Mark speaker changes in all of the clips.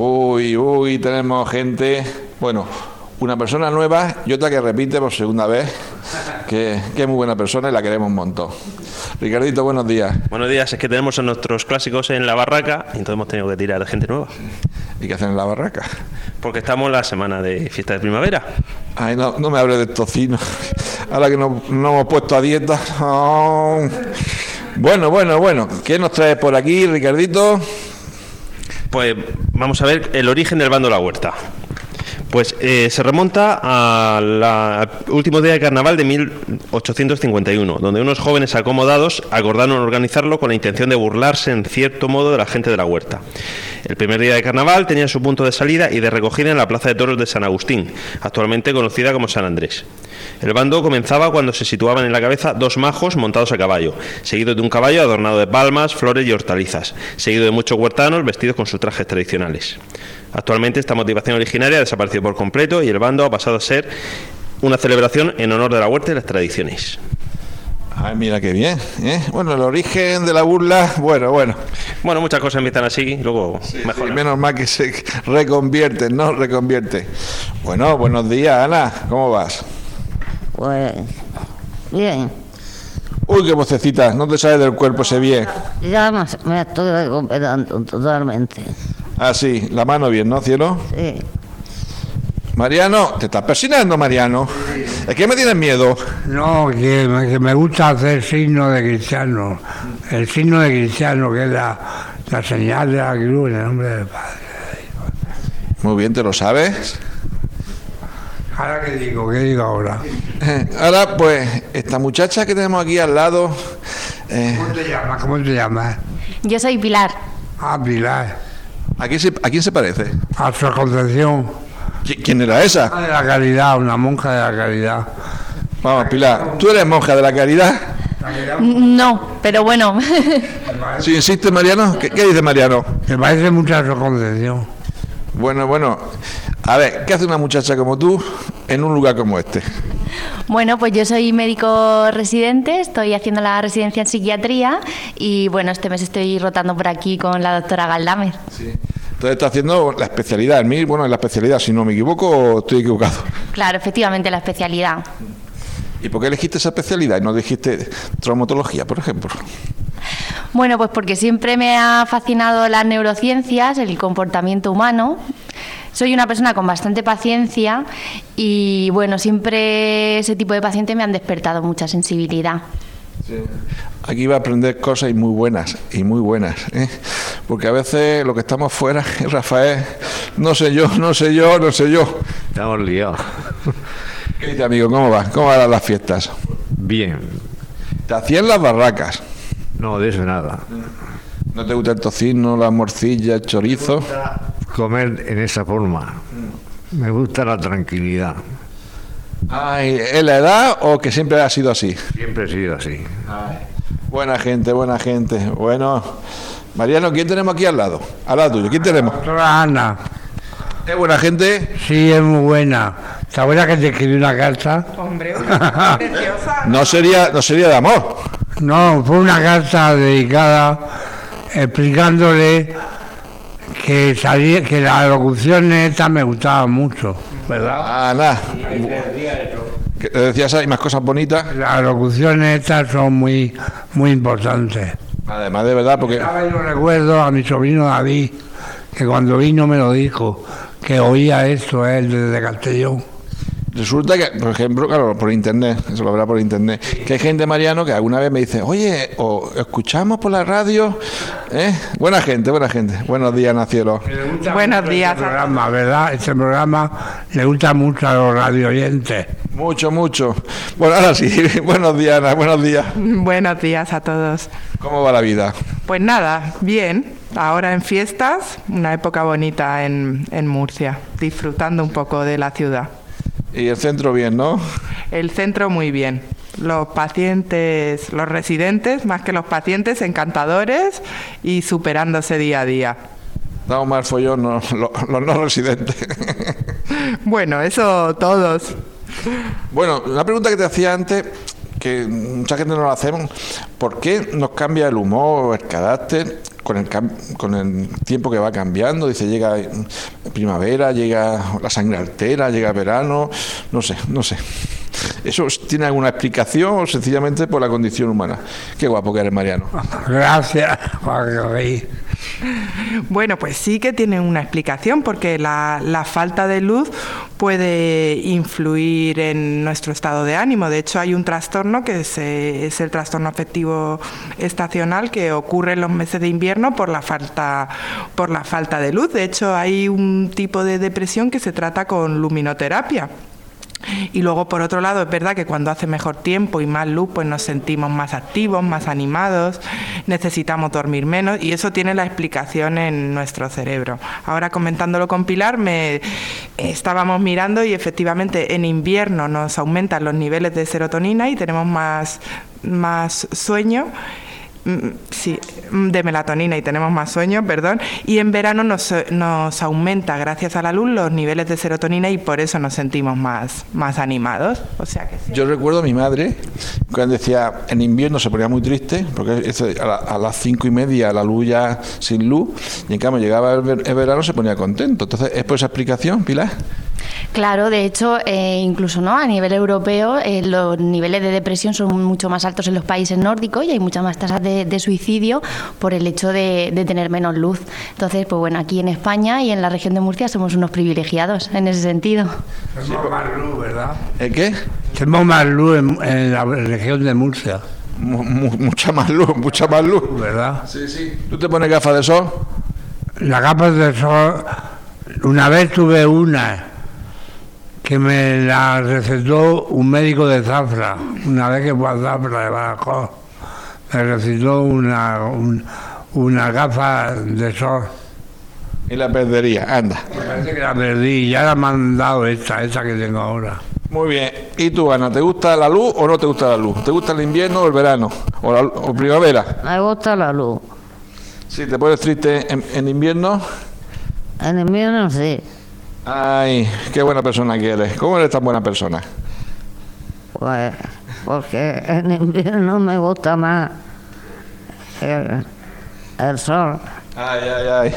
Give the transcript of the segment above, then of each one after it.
Speaker 1: Uy, uy, tenemos gente, bueno, una persona nueva y otra que repite por segunda vez, que, que es muy buena persona y la queremos un montón. Ricardito, buenos días.
Speaker 2: Buenos días, es que tenemos a nuestros clásicos en la barraca y entonces hemos tenido que tirar de gente nueva.
Speaker 1: ¿Y qué hacen en la barraca?
Speaker 2: Porque estamos en la semana de fiesta de primavera.
Speaker 1: Ay, no, no me hables de tocino. Ahora que no, no hemos puesto a dieta. Oh. Bueno, bueno, bueno. ¿Qué nos traes por aquí, Ricardito?
Speaker 2: Pues vamos a ver el origen del bando la huerta. Pues eh, se remonta al último día de carnaval de 1851, donde unos jóvenes acomodados acordaron organizarlo con la intención de burlarse en cierto modo de la gente de la huerta. El primer día de carnaval tenía su punto de salida y de recogida en la Plaza de Toros de San Agustín, actualmente conocida como San Andrés. El bando comenzaba cuando se situaban en la cabeza dos majos montados a caballo, seguido de un caballo adornado de palmas, flores y hortalizas, seguido de muchos huertanos vestidos con sus trajes tradicionales. Actualmente esta motivación originaria ha desaparecido por completo y el bando ha pasado a ser una celebración en honor de la huerta y las tradiciones.
Speaker 1: Ay, mira qué bien. ¿eh? Bueno, el origen de la burla, bueno, bueno.
Speaker 2: Bueno, muchas cosas empiezan así, luego mejor.
Speaker 1: menos mal que se reconvierten, ¿no? Reconvierte. Bueno, buenos días, Ana. ¿Cómo vas?
Speaker 3: Pues bien.
Speaker 1: Uy, qué vocecita, no te sale del cuerpo ese bien.
Speaker 3: Ya me estoy recuperando totalmente.
Speaker 1: Ah, sí, la mano bien, ¿no, cielo?
Speaker 3: Sí.
Speaker 1: Mariano, ¿te estás persinando, Mariano? ¿Es que me tienes miedo?
Speaker 4: No, que me, que me gusta hacer signo de cristiano. El signo de cristiano, que es la, la señal de la cruz en el nombre del Padre.
Speaker 1: Muy bien, ¿te lo sabes?
Speaker 4: Ahora qué digo, qué digo ahora.
Speaker 1: Ahora, pues, esta muchacha que tenemos aquí al lado, eh,
Speaker 4: ¿Cómo te llamas? ¿Cómo te llamas?
Speaker 5: Yo soy Pilar.
Speaker 4: Ah, Pilar.
Speaker 1: ¿A quién se, a quién se parece?
Speaker 4: A su Concepción.
Speaker 1: ¿Qui- ¿Quién era esa?
Speaker 4: De la caridad, una monja de la caridad.
Speaker 1: Vamos, Pilar, ¿tú eres monja de la caridad?
Speaker 5: No, pero bueno.
Speaker 1: Si insiste, Mariano, ¿qué, qué dice Mariano?
Speaker 4: Me parece mucho a su Concepción.
Speaker 1: Bueno, bueno, a ver, ¿qué hace una muchacha como tú en un lugar como este?
Speaker 5: Bueno, pues yo soy médico residente, estoy haciendo la residencia en psiquiatría y bueno, este mes estoy rotando por aquí con la doctora Galdamer.
Speaker 1: Entonces está haciendo la especialidad, en mí, bueno, en la especialidad, si no me equivoco estoy equivocado.
Speaker 5: Claro, efectivamente, la especialidad.
Speaker 1: ¿Y por qué elegiste esa especialidad y no dijiste traumatología, por ejemplo?
Speaker 5: Bueno, pues porque siempre me ha fascinado las neurociencias, el comportamiento humano. Soy una persona con bastante paciencia y bueno, siempre ese tipo de pacientes me han despertado mucha sensibilidad.
Speaker 1: Aquí va a aprender cosas y muy buenas, y muy buenas, ¿eh? porque a veces lo que estamos fuera, Rafael, no sé yo, no sé yo, no sé yo.
Speaker 6: Estamos liados.
Speaker 1: ¿Qué dice amigo? ¿Cómo va? ¿Cómo van las fiestas?
Speaker 6: Bien.
Speaker 1: Te hacían las barracas.
Speaker 6: No, de eso nada.
Speaker 1: ¿No te gusta el tocino, la morcilla, el chorizo?
Speaker 6: Comer en esa forma. Me gusta la tranquilidad.
Speaker 1: Ay, ¿Es la edad o que siempre ha sido así?
Speaker 6: Siempre he sido así.
Speaker 1: Buena gente, buena gente. Bueno, Mariano, ¿quién tenemos aquí al lado? Al lado tuyo, ¿quién tenemos?
Speaker 4: Doctora Ana.
Speaker 1: ¿Es buena gente?
Speaker 4: Sí, es muy buena. ¿Te acuerdas que te escribí una carta?
Speaker 1: No sería, no sería de amor.
Speaker 4: No, fue una carta dedicada explicándole que salía, que las locuciones estas me gustaban mucho, ¿verdad?
Speaker 1: Ah, nada. Que te decías, hay más cosas bonitas.
Speaker 4: Las locuciones estas son muy, muy importantes.
Speaker 1: Además, de verdad, porque...
Speaker 4: Yo recuerdo a mi sobrino David, que cuando vino me lo dijo, que oía esto él desde Castellón.
Speaker 1: Resulta que, por ejemplo, claro, por internet, eso lo verá por internet, que hay gente, Mariano, que alguna vez me dice, oye, o escuchamos por la radio, ¿eh? Buena gente, buena gente. Buenos días, Nacielo.
Speaker 7: Buenos días.
Speaker 4: Este programa, ¿verdad? Este programa le gusta mucho a los radio oyentes.
Speaker 1: Mucho, mucho. Bueno, ahora sí, buenos días, Ana, buenos días.
Speaker 7: Buenos días a todos.
Speaker 1: ¿Cómo va la vida?
Speaker 7: Pues nada, bien. ahora en fiestas, una época bonita en, en Murcia, disfrutando un poco de la ciudad.
Speaker 1: Y el centro bien, ¿no?
Speaker 7: El centro muy bien. Los pacientes, los residentes, más que los pacientes, encantadores y superándose día a día.
Speaker 1: Damos más follón no- lo- los no residentes.
Speaker 7: Bueno, eso todos.
Speaker 1: Bueno, una pregunta que te hacía antes, que mucha gente no la hacemos, ¿por qué nos cambia el humor, el carácter con el, con el tiempo que va cambiando? Dice, llega primavera, llega la sangre altera, llega verano, no sé, no sé. ¿Eso tiene alguna explicación o sencillamente por la condición humana? Qué guapo que eres, Mariano.
Speaker 4: Gracias, Juan.
Speaker 7: Bueno, pues sí que tiene una explicación porque la, la falta de luz puede influir en nuestro estado de ánimo. De hecho, hay un trastorno que es, eh, es el trastorno afectivo estacional que ocurre en los meses de invierno por la falta por la falta de luz. De hecho, hay un tipo de depresión que se trata con luminoterapia. Y luego, por otro lado, es verdad que cuando hace mejor tiempo y más luz, pues nos sentimos más activos, más animados, necesitamos dormir menos y eso tiene la explicación en nuestro cerebro. Ahora, comentándolo con Pilar, me estábamos mirando y efectivamente en invierno nos aumentan los niveles de serotonina y tenemos más, más sueño. Mm, Sí, mm, de melatonina y tenemos más sueño, perdón. Y en verano nos, eh, nos aumenta, gracias a la luz, los niveles de serotonina y por eso nos sentimos más, más animados. O sea que.
Speaker 1: Yo recuerdo a mi madre cuando decía en invierno se ponía muy triste porque a las cinco y media la luz ya sin luz y en cambio llegaba el, ver- el verano se ponía contento. Entonces, ¿es por esa explicación, Pilar?
Speaker 5: Claro, de hecho, eh, incluso no a nivel europeo, eh, los niveles de depresión son mucho más altos en los países nórdicos y hay muchas más tasas de, de suicidio por el hecho de, de tener menos luz. Entonces, pues bueno, aquí en España y en la región de Murcia somos unos privilegiados en ese sentido.
Speaker 4: Tenemos más luz, ¿verdad?
Speaker 1: ¿El qué?
Speaker 4: Tenemos más luz en, en la región de Murcia,
Speaker 1: Mu- mu- mucha más luz, mucha más luz.
Speaker 4: ¿verdad?
Speaker 1: Sí, sí. ¿Tú te pones gafas de sol?
Speaker 4: Las gafas de sol, una vez tuve una que me la recetó un médico de Zafra, una vez que fue a Zafra de Badajoz, me recetó una, un- una gafa de sol.
Speaker 1: Y la perdería, anda.
Speaker 4: Me parece que la perdí ya la me han dado esta, esta que tengo ahora.
Speaker 1: Muy bien. ¿Y tú, Ana, te gusta la luz o no te gusta la luz? ¿Te gusta el invierno o el verano? ¿O, la, o primavera?
Speaker 3: Me gusta la luz.
Speaker 1: Si te pones triste en, en invierno,
Speaker 3: En invierno sí.
Speaker 1: Ay, qué buena persona que eres. ¿Cómo eres tan buena persona?
Speaker 3: Pues, porque en invierno me gusta más el, el sol.
Speaker 1: Ay, ay, ay.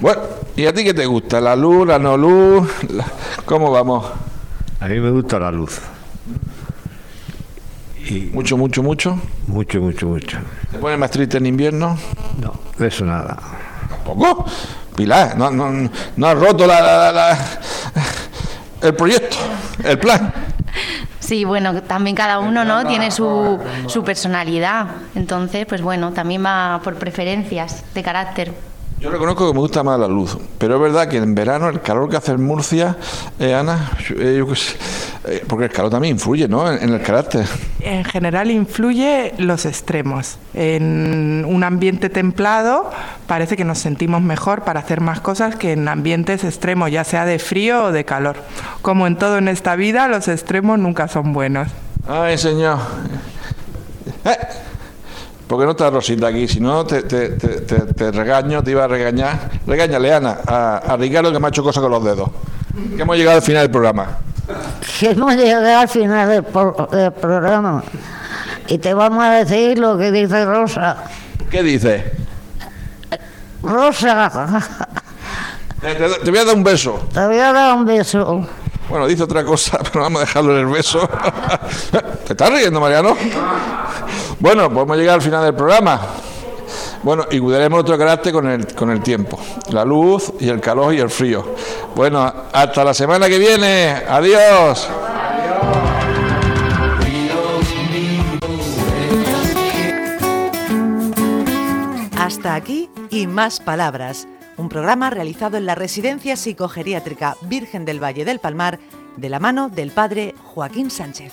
Speaker 1: Bueno, ¿y a ti qué te gusta? ¿La luz, la no luz? La- ¿Cómo vamos?
Speaker 6: A mí me gusta la luz. Y
Speaker 1: ¿Mucho, mucho, mucho?
Speaker 6: mucho, mucho, mucho.
Speaker 1: ¿Te pones más triste en invierno?
Speaker 6: No, de eso nada.
Speaker 1: ¿Tampoco? Pilar, no, no, no has roto la, la- la- el proyecto, el plan.
Speaker 5: Sí, bueno, también cada uno no tiene su, su personalidad. Entonces, pues bueno, también va por preferencias de carácter.
Speaker 1: Yo reconozco que me gusta más la luz, pero es verdad que en verano el calor que hace en Murcia, eh, Ana, eh, yo qué sé, eh, porque el calor también influye, ¿no? En, en el carácter.
Speaker 7: En general influye los extremos. En un ambiente templado parece que nos sentimos mejor para hacer más cosas que en ambientes extremos, ya sea de frío o de calor. Como en todo en esta vida, los extremos nunca son buenos.
Speaker 1: Ay, señor. ¿Por qué no está Rosita aquí? Si no, te, te- te- te- regaño, te iba a regañar. Regáñale, Ana, a, a Ricardo que me ha hecho cosas con los dedos. Que hemos llegado al final del programa.
Speaker 3: Que hemos llegado al final del, pro- del programa. Y te vamos a decir lo que dice Rosa.
Speaker 1: ¿Qué dices?
Speaker 3: Rosa,
Speaker 1: te, te voy a dar un beso.
Speaker 3: te voy a dar un beso.
Speaker 1: Bueno, dice otra cosa, pero vamos a dejarlo en el beso. ¿Te estás riendo, Mariano? Bueno, hemos llegado al final del programa. Bueno, y cuidaremos nuestro carácter con el, con el tiempo. La luz y el calor y el frío. Bueno, hasta la semana que viene. Adiós.
Speaker 8: Hasta aquí y más palabras. Un programa realizado en la Residencia Psicogeriátrica Virgen del Valle del Palmar de la mano del padre Joaquín Sánchez.